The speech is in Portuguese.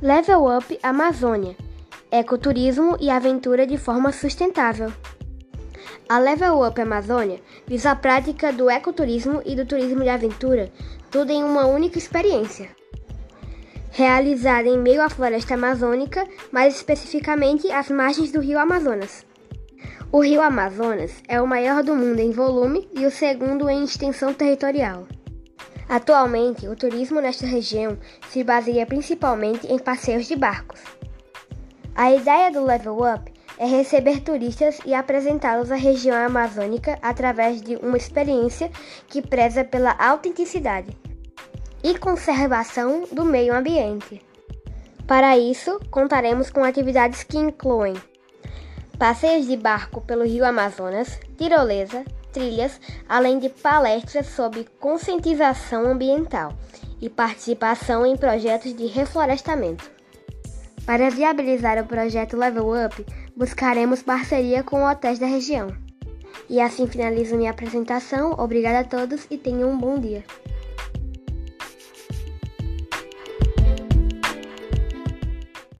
Level Up Amazônia Ecoturismo e aventura de forma sustentável. A Level Up Amazônia visa a prática do ecoturismo e do turismo de aventura, tudo em uma única experiência. Realizada em meio à floresta amazônica, mais especificamente às margens do rio Amazonas. O rio Amazonas é o maior do mundo em volume e o segundo em extensão territorial. Atualmente, o turismo nesta região se baseia principalmente em passeios de barcos. A ideia do Level Up é receber turistas e apresentá-los à região amazônica através de uma experiência que preza pela autenticidade e conservação do meio ambiente. Para isso, contaremos com atividades que incluem passeios de barco pelo rio Amazonas, tirolesa, trilhas, além de palestras sobre conscientização ambiental e participação em projetos de reflorestamento. Para viabilizar o projeto Level Up, buscaremos parceria com hotéis da região. E assim finalizo minha apresentação. Obrigada a todos e tenham um bom dia.